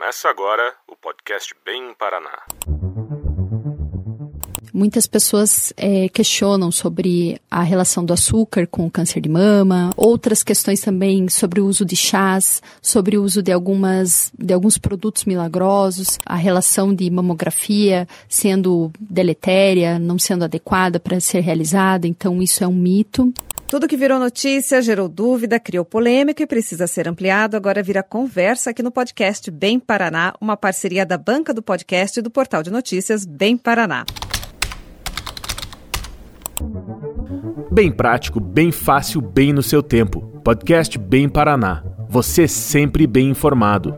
Começa agora o podcast Bem Paraná. Muitas pessoas é, questionam sobre a relação do açúcar com o câncer de mama, outras questões também sobre o uso de chás, sobre o uso de, algumas, de alguns produtos milagrosos, a relação de mamografia sendo deletéria, não sendo adequada para ser realizada, então isso é um mito. Tudo que virou notícia, gerou dúvida, criou polêmica e precisa ser ampliado, agora vira conversa aqui no podcast Bem Paraná, uma parceria da banca do podcast e do portal de notícias Bem Paraná. Bem prático, bem fácil, bem no seu tempo. Podcast Bem Paraná. Você sempre bem informado.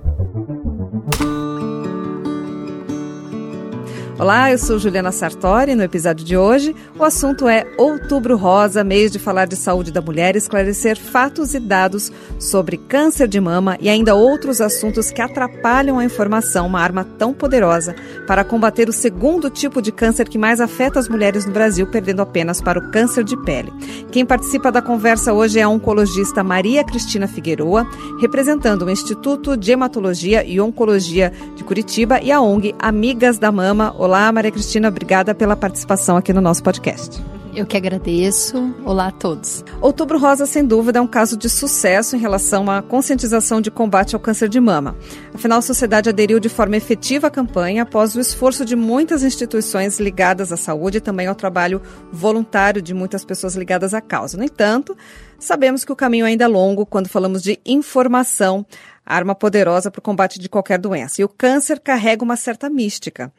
Olá, eu sou Juliana Sartori. No episódio de hoje, o assunto é Outubro Rosa, mês de falar de saúde da mulher, esclarecer fatos e dados sobre câncer de mama e ainda outros assuntos que atrapalham a informação, uma arma tão poderosa para combater o segundo tipo de câncer que mais afeta as mulheres no Brasil, perdendo apenas para o câncer de pele. Quem participa da conversa hoje é a oncologista Maria Cristina Figueroa, representando o Instituto de Hematologia e Oncologia de Curitiba e a ONG Amigas da Mama. Olá, Olá, Maria Cristina, obrigada pela participação aqui no nosso podcast. Eu que agradeço. Olá a todos. Outubro Rosa, sem dúvida, é um caso de sucesso em relação à conscientização de combate ao câncer de mama. Afinal, a sociedade aderiu de forma efetiva à campanha após o esforço de muitas instituições ligadas à saúde e também ao trabalho voluntário de muitas pessoas ligadas à causa. No entanto, sabemos que o caminho ainda é longo quando falamos de informação, arma poderosa para o combate de qualquer doença. E o câncer carrega uma certa mística.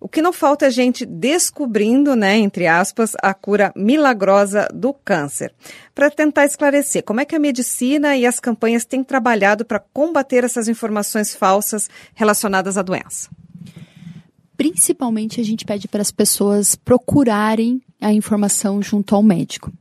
O que não falta é gente descobrindo, né, entre aspas, a cura milagrosa do câncer. Para tentar esclarecer como é que a medicina e as campanhas têm trabalhado para combater essas informações falsas relacionadas à doença. Principalmente a gente pede para as pessoas procurarem a informação junto ao médico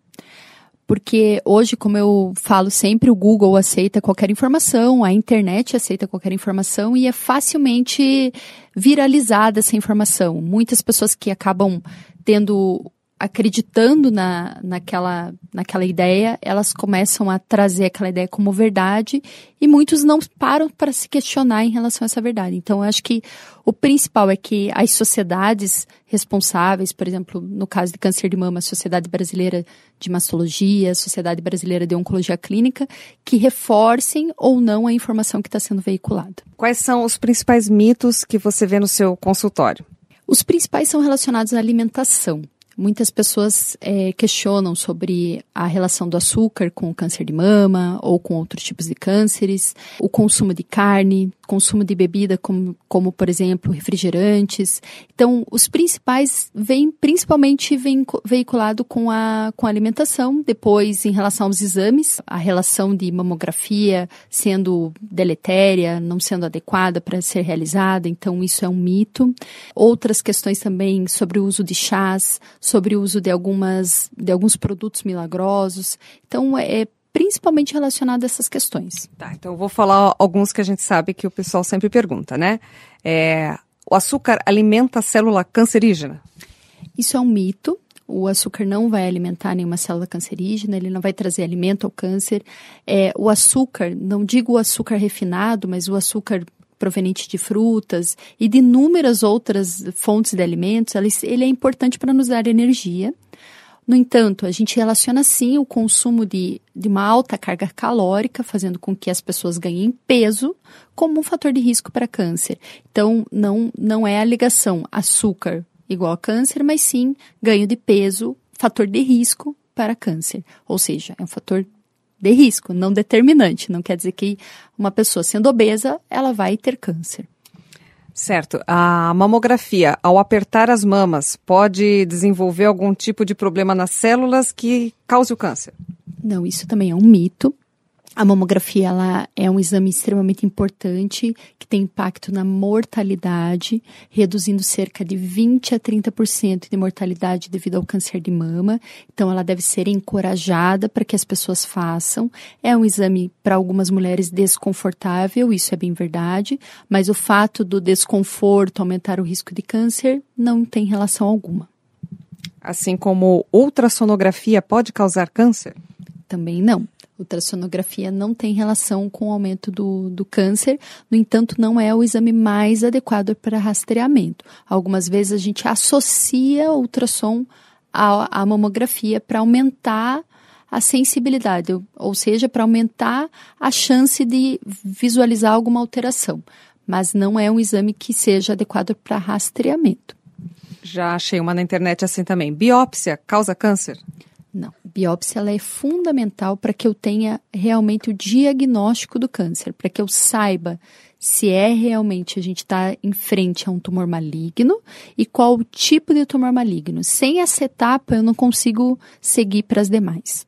porque hoje, como eu falo sempre, o Google aceita qualquer informação, a internet aceita qualquer informação e é facilmente viralizada essa informação. Muitas pessoas que acabam tendo acreditando na, naquela, naquela ideia, elas começam a trazer aquela ideia como verdade e muitos não param para se questionar em relação a essa verdade. Então, eu acho que o principal é que as sociedades responsáveis, por exemplo, no caso de câncer de mama, a Sociedade Brasileira de Mastologia, a Sociedade Brasileira de Oncologia Clínica, que reforcem ou não a informação que está sendo veiculada. Quais são os principais mitos que você vê no seu consultório? Os principais são relacionados à alimentação. Muitas pessoas é, questionam sobre a relação do açúcar com o câncer de mama ou com outros tipos de cânceres, o consumo de carne, consumo de bebida como, como por exemplo, refrigerantes. Então, os principais vêm principalmente vem veiculado com a, com a alimentação, depois em relação aos exames, a relação de mamografia sendo deletéria, não sendo adequada para ser realizada, então isso é um mito. Outras questões também sobre o uso de chás, sobre o uso de algumas de alguns produtos milagrosos. Então é principalmente relacionado a essas questões. Tá, então eu vou falar alguns que a gente sabe que o pessoal sempre pergunta, né? É, o açúcar alimenta a célula cancerígena? Isso é um mito. O açúcar não vai alimentar nenhuma célula cancerígena, ele não vai trazer alimento ao câncer. É, o açúcar, não digo o açúcar refinado, mas o açúcar proveniente de frutas e de inúmeras outras fontes de alimentos, ele é importante para nos dar energia. No entanto, a gente relaciona sim o consumo de, de uma alta carga calórica, fazendo com que as pessoas ganhem peso, como um fator de risco para câncer. Então, não, não é a ligação açúcar igual a câncer, mas sim ganho de peso, fator de risco para câncer. Ou seja, é um fator de risco, não determinante. Não quer dizer que uma pessoa sendo obesa, ela vai ter câncer. Certo. A mamografia, ao apertar as mamas, pode desenvolver algum tipo de problema nas células que cause o câncer? Não, isso também é um mito. A mamografia ela é um exame extremamente importante que tem impacto na mortalidade, reduzindo cerca de 20 a 30% de mortalidade devido ao câncer de mama. Então, ela deve ser encorajada para que as pessoas façam. É um exame para algumas mulheres desconfortável, isso é bem verdade, mas o fato do desconforto aumentar o risco de câncer não tem relação alguma. Assim como ultrassonografia pode causar câncer? Também não Ultrassonografia não tem relação com o aumento do, do câncer, no entanto, não é o exame mais adequado para rastreamento. Algumas vezes a gente associa o ultrassom à, à mamografia para aumentar a sensibilidade, ou seja, para aumentar a chance de visualizar alguma alteração. Mas não é um exame que seja adequado para rastreamento. Já achei uma na internet assim também. Biópsia causa câncer? Não. Biópsia ela é fundamental para que eu tenha realmente o diagnóstico do câncer, para que eu saiba se é realmente a gente está em frente a um tumor maligno e qual o tipo de tumor maligno. Sem essa etapa, eu não consigo seguir para as demais.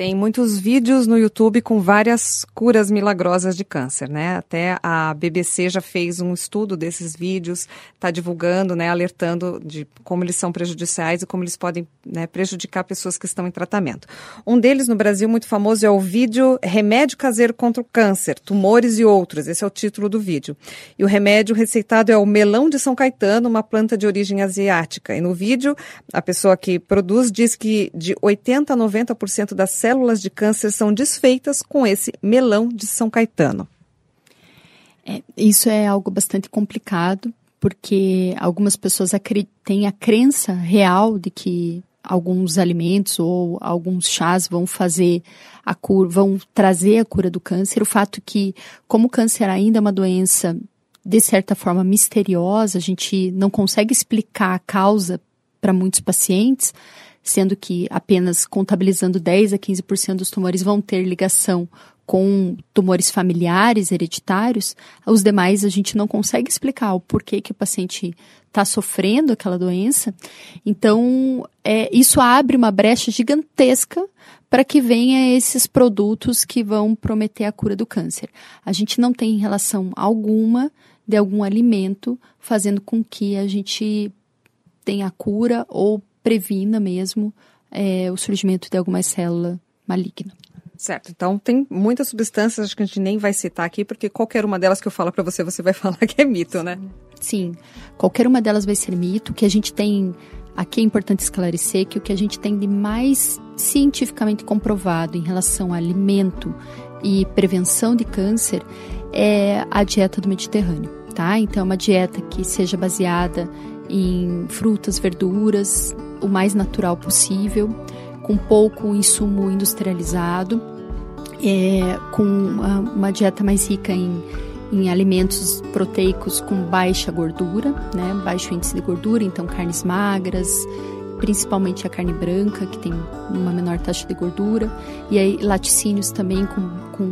Tem muitos vídeos no YouTube com várias curas milagrosas de câncer, né? Até a BBC já fez um estudo desses vídeos, está divulgando, né, alertando de como eles são prejudiciais e como eles podem né, prejudicar pessoas que estão em tratamento. Um deles no Brasil muito famoso é o vídeo Remédio Caseiro contra o Câncer, Tumores e Outros. Esse é o título do vídeo. E o remédio receitado é o melão de São Caetano, uma planta de origem asiática. E no vídeo, a pessoa que produz diz que de 80 a 90% das células células de câncer são desfeitas com esse melão de São Caetano. É, isso é algo bastante complicado, porque algumas pessoas têm a crença real de que alguns alimentos ou alguns chás vão fazer a cura, vão trazer a cura do câncer. O fato que, como o câncer ainda é uma doença de certa forma misteriosa, a gente não consegue explicar a causa para muitos pacientes, sendo que apenas contabilizando 10 a 15% dos tumores vão ter ligação com tumores familiares hereditários, os demais a gente não consegue explicar o porquê que o paciente está sofrendo aquela doença. Então, é, isso abre uma brecha gigantesca para que venha esses produtos que vão prometer a cura do câncer. A gente não tem relação alguma de algum alimento fazendo com que a gente tenha cura ou previna mesmo é, o surgimento de alguma célula maligna. Certo. Então, tem muitas substâncias acho que a gente nem vai citar aqui, porque qualquer uma delas que eu falar para você, você vai falar que é mito, né? Sim. Qualquer uma delas vai ser mito. O que a gente tem. Aqui é importante esclarecer que o que a gente tem de mais cientificamente comprovado em relação a alimento e prevenção de câncer é a dieta do Mediterrâneo, tá? Então, é uma dieta que seja baseada em frutas, verduras, o mais natural possível, com pouco insumo industrializado, é, com uma, dieta mais rica em, em alimentos proteicos com baixa gordura, né, baixo índice de gordura, então carnes magras, principalmente a carne branca, que tem uma menor taxa de gordura, e aí laticínios também com, com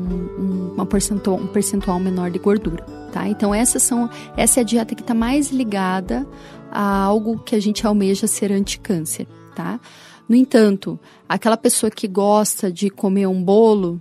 uma percentual, um percentual menor de gordura. Tá? Então essas são, essa é a dieta que está mais ligada a algo que a gente almeja ser anticâncer, tá? No entanto, aquela pessoa que gosta de comer um bolo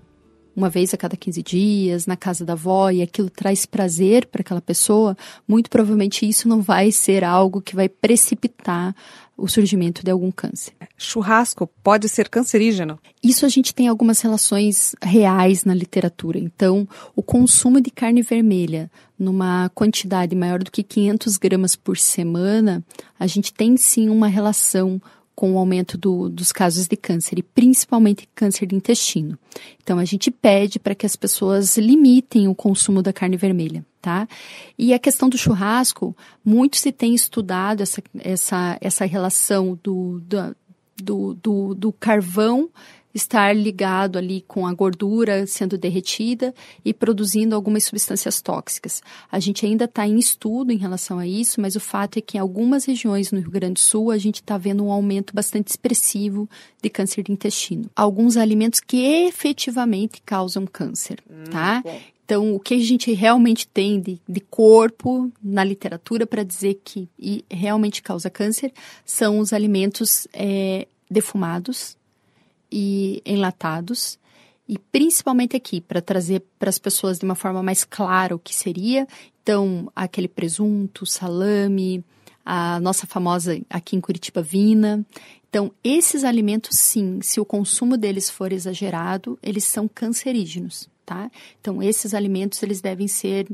uma vez a cada 15 dias, na casa da avó, e aquilo traz prazer para aquela pessoa, muito provavelmente isso não vai ser algo que vai precipitar o surgimento de algum câncer. Churrasco pode ser cancerígeno? Isso a gente tem algumas relações reais na literatura. Então, o consumo de carne vermelha numa quantidade maior do que 500 gramas por semana, a gente tem sim uma relação com o aumento do, dos casos de câncer, e principalmente câncer de intestino. Então, a gente pede para que as pessoas limitem o consumo da carne vermelha, tá? E a questão do churrasco, muito se tem estudado essa, essa, essa relação do, do, do, do carvão estar ligado ali com a gordura sendo derretida e produzindo algumas substâncias tóxicas. A gente ainda está em estudo em relação a isso, mas o fato é que em algumas regiões no Rio Grande do Sul a gente está vendo um aumento bastante expressivo de câncer de intestino. Alguns alimentos que efetivamente causam câncer, hum, tá? Bom. Então, o que a gente realmente tem de, de corpo na literatura para dizer que realmente causa câncer são os alimentos é, defumados, e enlatados. E principalmente aqui, para trazer para as pessoas de uma forma mais clara o que seria. Então, aquele presunto, salame, a nossa famosa aqui em Curitiba vina. Então, esses alimentos, sim, se o consumo deles for exagerado, eles são cancerígenos, tá? Então, esses alimentos, eles devem ser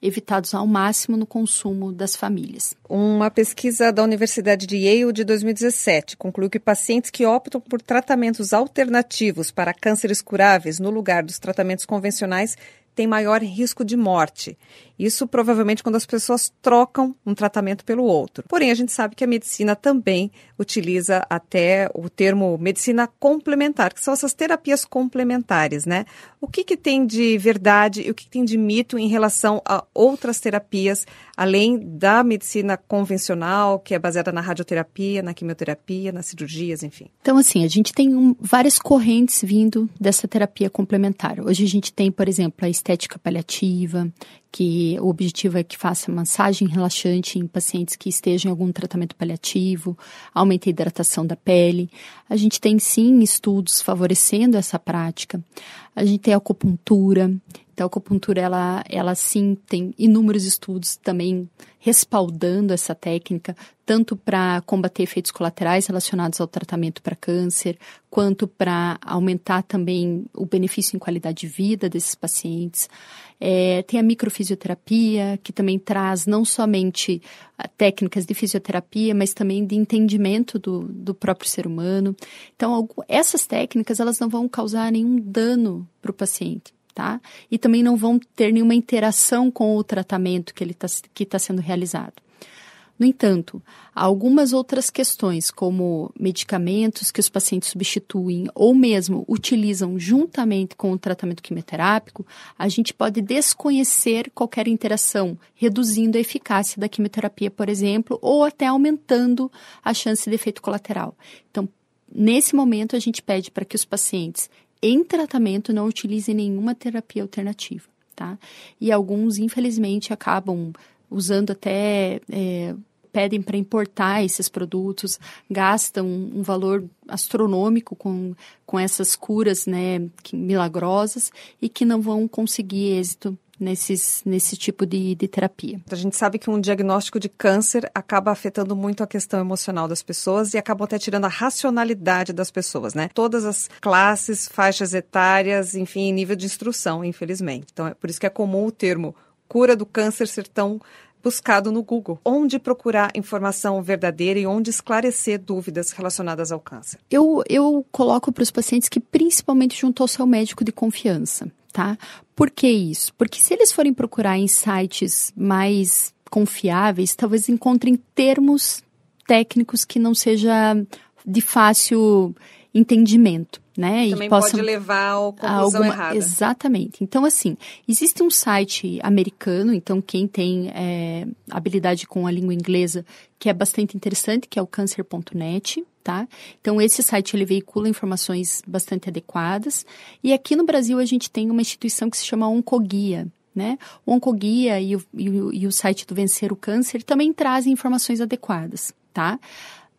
evitados ao máximo no consumo das famílias. Uma pesquisa da Universidade de Yale de 2017 concluiu que pacientes que optam por tratamentos alternativos para cânceres curáveis no lugar dos tratamentos convencionais têm maior risco de morte. Isso provavelmente quando as pessoas trocam um tratamento pelo outro. Porém, a gente sabe que a medicina também utiliza até o termo medicina complementar, que são essas terapias complementares, né? O que, que tem de verdade e o que, que tem de mito em relação a outras terapias, além da medicina convencional, que é baseada na radioterapia, na quimioterapia, nas cirurgias, enfim? Então, assim, a gente tem um, várias correntes vindo dessa terapia complementar. Hoje a gente tem, por exemplo, a estética paliativa, que o objetivo é que faça massagem relaxante em pacientes que estejam em algum tratamento paliativo, aumente a hidratação da pele. A gente tem sim estudos favorecendo essa prática. A gente tem acupuntura. Então, a acupuntura, ela, ela sim tem inúmeros estudos também respaldando essa técnica, tanto para combater efeitos colaterais relacionados ao tratamento para câncer, quanto para aumentar também o benefício em qualidade de vida desses pacientes. É, tem a microfisioterapia, que também traz não somente ah, técnicas de fisioterapia, mas também de entendimento do, do próprio ser humano. Então, essas técnicas, elas não vão causar nenhum dano para o paciente. Tá? E também não vão ter nenhuma interação com o tratamento que está tá sendo realizado. No entanto, há algumas outras questões, como medicamentos que os pacientes substituem ou mesmo utilizam juntamente com o tratamento quimioterápico, a gente pode desconhecer qualquer interação, reduzindo a eficácia da quimioterapia, por exemplo, ou até aumentando a chance de efeito colateral. Então, nesse momento, a gente pede para que os pacientes em tratamento não utilizem nenhuma terapia alternativa. Tá? E alguns, infelizmente, acabam usando até é, pedem para importar esses produtos, gastam um, valor astronômico com, com essas curas né, milagrosas e que não vão conseguir êxito nesses, nesse tipo de, de terapia. A gente sabe que um diagnóstico de câncer acaba afetando muito a questão emocional das pessoas e acaba até tirando a racionalidade das pessoas, né? Todas as classes, faixas etárias, enfim, nível de instrução, infelizmente. Então, é por isso que é comum o termo cura do câncer ser tão buscado no Google. Onde procurar informação verdadeira e onde esclarecer dúvidas relacionadas ao câncer? Eu, eu coloco para os pacientes que principalmente junto ao seu médico de confiança, tá? Por que isso? Porque se eles forem procurar em sites mais confiáveis, talvez encontrem termos técnicos que não seja de fácil entendimento né? Também e possa pode levar à conclusão alguma... errada. Exatamente. Então, assim, existe um site americano, então quem tem é, habilidade com a língua inglesa, que é bastante interessante, que é o cancer.net, tá? Então, esse site, ele veicula informações bastante adequadas. E aqui no Brasil, a gente tem uma instituição que se chama Oncoguia, né? O Oncoguia e o, e o, e o site do Vencer o Câncer também trazem informações adequadas, tá?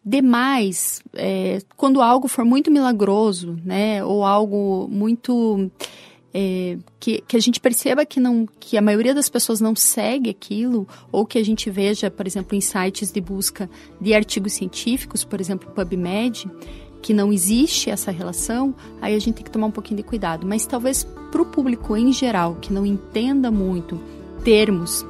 Demais, é, quando algo for muito milagroso, né, ou algo muito é, que, que a gente perceba que não que a maioria das pessoas não segue aquilo ou que a gente veja, por exemplo, em sites de busca de artigos científicos, por exemplo, PubMed, que não existe essa relação, aí a gente tem que tomar um pouquinho de cuidado. Mas talvez para o público em geral que não entenda muito termos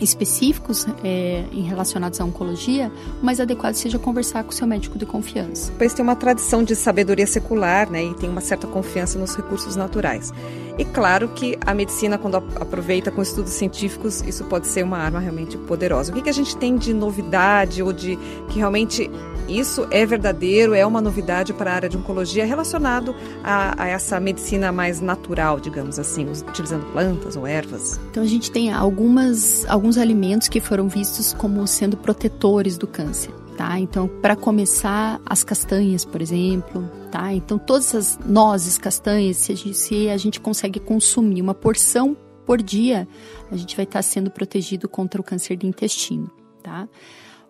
específicos é, em relacionados à oncologia, o mais adequado seja conversar com seu médico de confiança. País tem uma tradição de sabedoria secular né, e tem uma certa confiança nos recursos naturais. E claro que a medicina, quando aproveita com estudos científicos, isso pode ser uma arma realmente poderosa. O que, que a gente tem de novidade ou de que realmente isso é verdadeiro, é uma novidade para a área de oncologia relacionado a, a essa medicina mais natural, digamos assim, utilizando plantas ou ervas? Então a gente tem algumas, alguns alimentos que foram vistos como sendo protetores do câncer. Tá? Então, para começar, as castanhas, por exemplo, tá? Então, todas as nozes, castanhas, se a, gente, se a gente consegue consumir uma porção por dia, a gente vai estar tá sendo protegido contra o câncer de intestino, tá?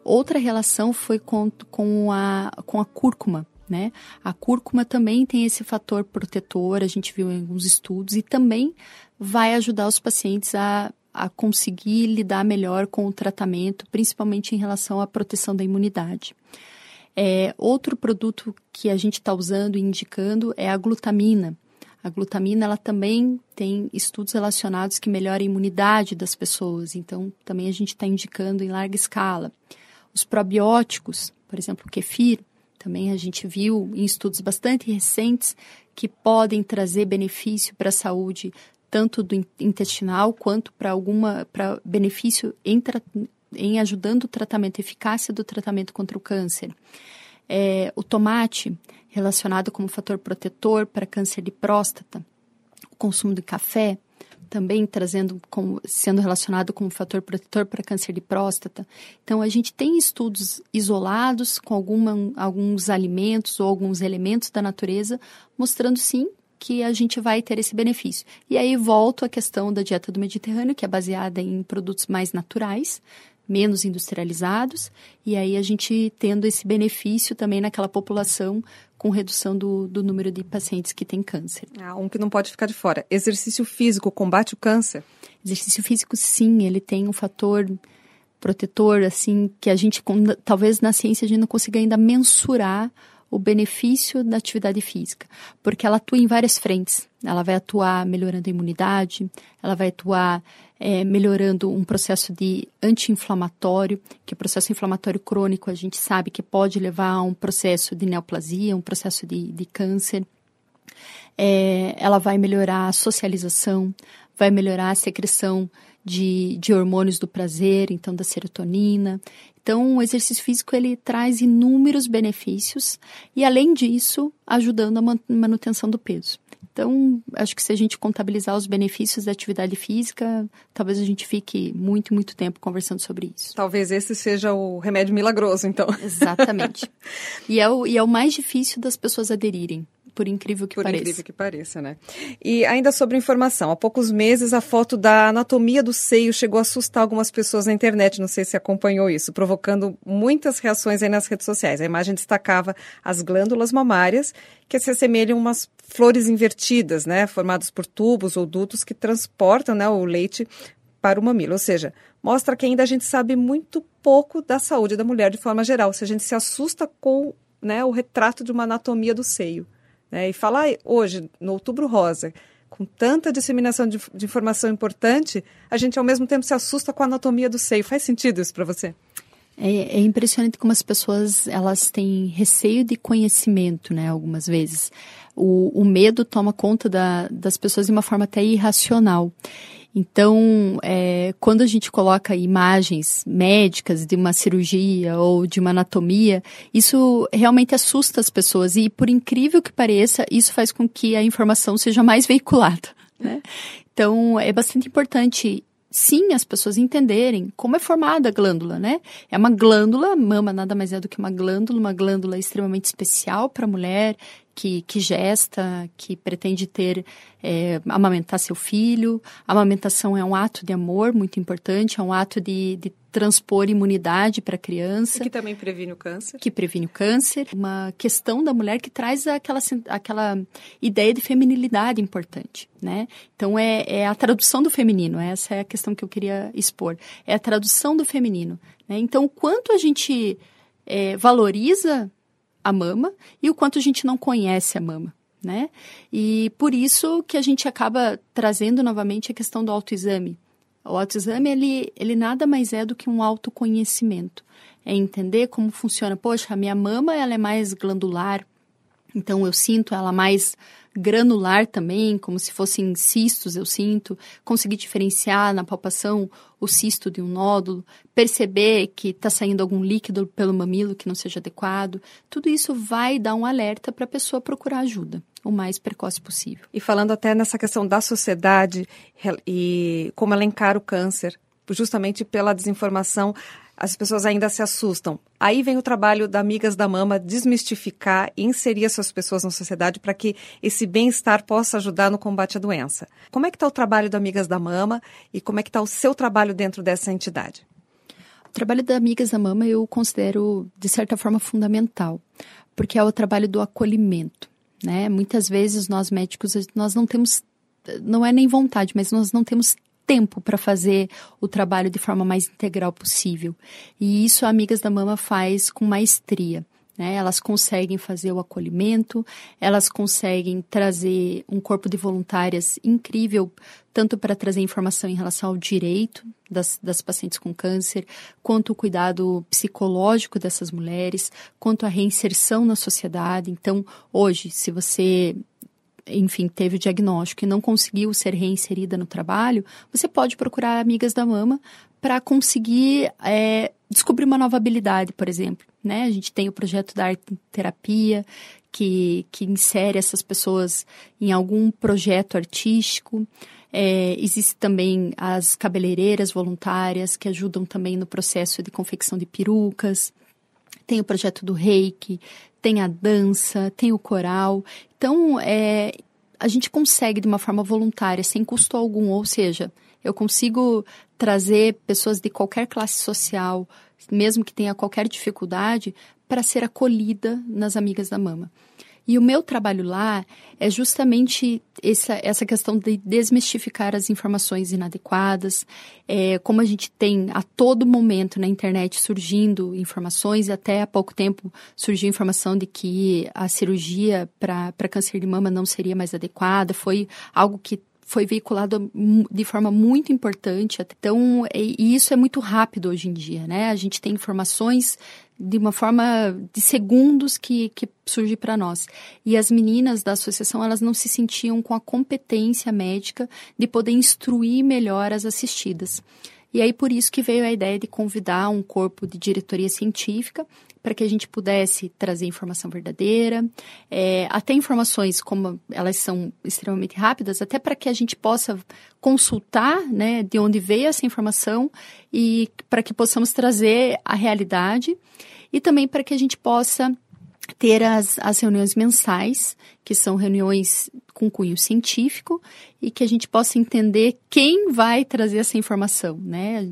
Outra relação foi com, com, a, com a cúrcuma, né? A cúrcuma também tem esse fator protetor, a gente viu em alguns estudos, e também vai ajudar os pacientes a a conseguir lidar melhor com o tratamento, principalmente em relação à proteção da imunidade. É, outro produto que a gente está usando e indicando é a glutamina. A glutamina, ela também tem estudos relacionados que melhoram a imunidade das pessoas, então também a gente está indicando em larga escala. Os probióticos, por exemplo, o kefir, também a gente viu em estudos bastante recentes que podem trazer benefício para a saúde tanto do intestinal quanto para alguma para benefício em, em ajudando o tratamento, eficácia do tratamento contra o câncer. É, o tomate, relacionado como fator protetor para câncer de próstata. O consumo de café, também trazendo como, sendo relacionado como fator protetor para câncer de próstata. Então, a gente tem estudos isolados com alguma, alguns alimentos ou alguns elementos da natureza, mostrando sim que a gente vai ter esse benefício. E aí volto à questão da dieta do Mediterrâneo, que é baseada em produtos mais naturais, menos industrializados, e aí a gente tendo esse benefício também naquela população com redução do, do número de pacientes que têm câncer. Ah, um que não pode ficar de fora. Exercício físico combate o câncer? Exercício físico, sim, ele tem um fator protetor, assim, que a gente, talvez na ciência a gente não consiga ainda mensurar o benefício da atividade física, porque ela atua em várias frentes. Ela vai atuar melhorando a imunidade, ela vai atuar é, melhorando um processo de anti-inflamatório, que o processo inflamatório crônico a gente sabe que pode levar a um processo de neoplasia, um processo de, de câncer. É, ela vai melhorar a socialização, vai melhorar a secreção de, de hormônios do prazer, então da serotonina. Então, o exercício físico ele traz inúmeros benefícios e, além disso, ajudando a manutenção do peso. Então, acho que se a gente contabilizar os benefícios da atividade física, talvez a gente fique muito, muito tempo conversando sobre isso. Talvez esse seja o remédio milagroso, então. Exatamente. e, é o, e é o mais difícil das pessoas aderirem por incrível que por pareça. Por incrível que pareça, né? E ainda sobre informação, há poucos meses a foto da anatomia do seio chegou a assustar algumas pessoas na internet, não sei se acompanhou isso, provocando muitas reações aí nas redes sociais. A imagem destacava as glândulas mamárias, que se assemelham a umas flores invertidas, né, formadas por tubos ou dutos que transportam né, o leite para o mamilo, ou seja, mostra que ainda a gente sabe muito pouco da saúde da mulher de forma geral, se a gente se assusta com né, o retrato de uma anatomia do seio. Né? E falar hoje, no Outubro Rosa, com tanta disseminação de, de, informação importante, a gente ao mesmo tempo se assusta com a anatomia do seio. Faz sentido isso para você? É, é, impressionante como as pessoas elas têm receio de conhecimento, né? Algumas vezes o, o medo toma conta da, das pessoas de uma forma até irracional. Então, é, quando a gente coloca imagens médicas de uma cirurgia ou de uma anatomia, isso realmente assusta as pessoas e, por incrível que pareça, isso faz com que a informação seja mais veiculada. Né? Então, é bastante importante sim as pessoas entenderem como é formada a glândula, né? É uma glândula, mama nada mais é do que uma glândula, uma glândula extremamente especial para a mulher, que, que gesta, que pretende ter, é, amamentar seu filho. A amamentação é um ato de amor muito importante, é um ato de, de transpor imunidade para a criança. E que também previne o câncer. Que previne o câncer. Uma questão da mulher que traz aquela, aquela ideia de feminilidade importante, né? Então, é, é a tradução do feminino, essa é a questão que eu queria expor. É a tradução do feminino. Né? Então, o quanto a gente é, valoriza a mama e o quanto a gente não conhece a mama. Né? E por isso que a gente acaba trazendo novamente a questão do autoexame. O autoexame, ele, ele nada mais é do que um autoconhecimento. É entender como funciona. Poxa, a minha mama ela é mais glandular, então eu sinto ela mais granular também, como se fossem cistos, eu sinto, conseguir diferenciar na palpação o cisto de um nódulo, perceber que está saindo algum líquido pelo mamilo que não seja adequado, tudo isso vai dar um alerta para a pessoa procurar ajuda o mais precoce possível. E falando até nessa questão da sociedade e como ela encara o câncer, justamente pela desinformação, as pessoas ainda se assustam. Aí vem o trabalho da Amigas da Mama desmistificar e inserir essas pessoas na sociedade para que esse bem-estar possa ajudar no combate à doença. Como é que está o trabalho da Amigas da Mama e como é que está o seu trabalho dentro dessa entidade? O trabalho da Amigas da Mama eu considero, de certa forma, fundamental, porque é o trabalho do acolhimento. Né? Muitas vezes nós médicos, nós não temos, não é nem vontade, mas nós não temos tempo para fazer o trabalho de forma mais integral possível. E isso a Amigas da Mama faz com maestria. Né? Elas conseguem fazer o acolhimento, elas conseguem trazer um corpo de voluntárias incrível, tanto para trazer informação em relação ao direito das, das pacientes com câncer, quanto o cuidado psicológico dessas mulheres, quanto a reinserção na sociedade. Então, hoje, se você enfim, teve o diagnóstico e não conseguiu ser reinserida no trabalho, você pode procurar amigas da mama para conseguir é, descobrir uma nova habilidade, por exemplo. Né? A gente tem o projeto da arte terapia, que, que insere essas pessoas em algum projeto artístico. É, Existem também as cabeleireiras voluntárias, que ajudam também no processo de confecção de perucas. Tem o projeto do reiki, tem a dança, tem o coral. Então, é, a gente consegue de uma forma voluntária, sem custo algum, ou seja, eu consigo trazer pessoas de qualquer classe social, mesmo que tenha qualquer dificuldade, para ser acolhida nas Amigas da Mama. E o meu trabalho lá é justamente essa, essa questão de desmistificar as informações inadequadas. É, como a gente tem a todo momento na internet surgindo informações, até há pouco tempo surgiu informação de que a cirurgia para câncer de mama não seria mais adequada, foi algo que foi veiculado de forma muito importante. Então, e isso é muito rápido hoje em dia, né? A gente tem informações de uma forma de segundos que, que surge para nós. E as meninas da associação, elas não se sentiam com a competência médica de poder instruir melhor as assistidas. E aí por isso que veio a ideia de convidar um corpo de diretoria científica para que a gente pudesse trazer informação verdadeira, é, até informações como elas são extremamente rápidas, até para que a gente possa consultar né, de onde veio essa informação e para que possamos trazer a realidade e também para que a gente possa ter as, as reuniões mensais, que são reuniões com cunho científico, e que a gente possa entender quem vai trazer essa informação, né?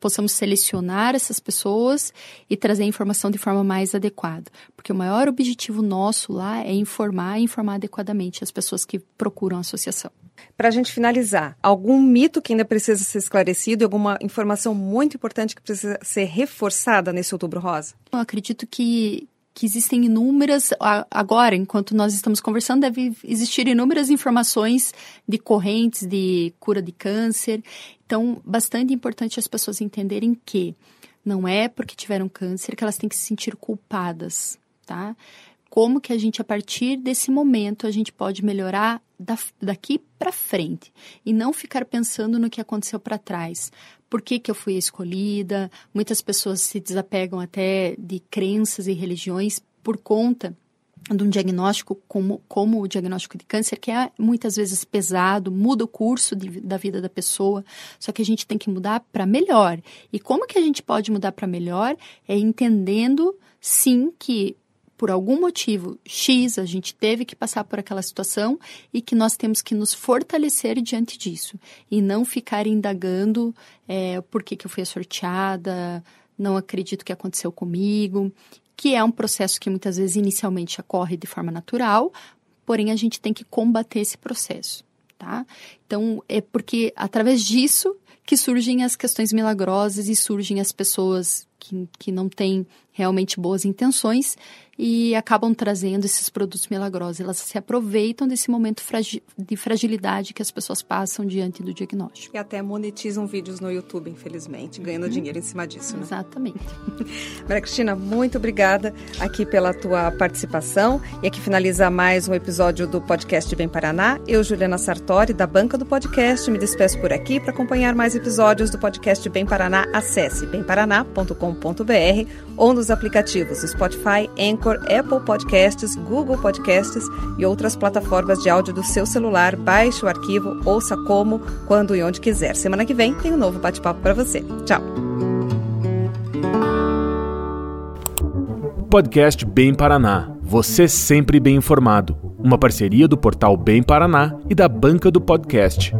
possamos selecionar essas pessoas e trazer a informação de forma mais adequada. Porque o maior objetivo nosso lá é informar e informar adequadamente as pessoas que procuram a associação. Para a gente finalizar, algum mito que ainda precisa ser esclarecido, alguma informação muito importante que precisa ser reforçada nesse Outubro Rosa? Eu acredito que, que existem inúmeras, agora, enquanto nós estamos conversando, deve existir inúmeras informações de correntes de cura de câncer. Então, bastante importante as pessoas entenderem que não é porque tiveram câncer que elas têm que se sentir culpadas, tá? Como que a gente, a partir desse momento, a gente pode melhorar da, daqui para frente e não ficar pensando no que aconteceu para trás por que, que eu fui escolhida. Muitas pessoas se desapegam até de crenças e religiões por conta de um diagnóstico como, como o diagnóstico de câncer, que é muitas vezes pesado, muda o curso de, da vida da pessoa, só que a gente tem que mudar para melhor. E como que a gente pode mudar para melhor? É entendendo, sim, que por algum motivo X, a gente teve que passar por aquela situação e que nós temos que nos fortalecer diante disso e não ficar indagando é, por que, que eu fui sorteada, não acredito que aconteceu comigo, que é um processo que muitas vezes inicialmente ocorre de forma natural, porém a gente tem que combater esse processo, tá? Então, é porque através disso que surgem as questões milagrosas e surgem as pessoas que, que não têm realmente boas intenções e acabam trazendo esses produtos milagrosos. Elas se aproveitam desse momento de fragilidade que as pessoas passam diante do diagnóstico. E até monetizam vídeos no YouTube, infelizmente, ganhando uhum. dinheiro em cima disso. Né? Exatamente. Maria Cristina, muito obrigada aqui pela tua participação. E aqui finaliza mais um episódio do podcast Bem Paraná. Eu, Juliana Sartori, da banca do podcast, me despeço por aqui. Para acompanhar mais episódios do podcast Bem Paraná, acesse bemparaná.com.br ou nos aplicativos Spotify, Anchor, Apple Podcasts, Google Podcasts e outras plataformas de áudio do seu celular. Baixe o arquivo, ouça como, quando e onde quiser. Semana que vem tem um novo bate-papo para você. Tchau. Podcast Bem Paraná. Você sempre bem informado. Uma parceria do portal Bem Paraná e da Banca do Podcast.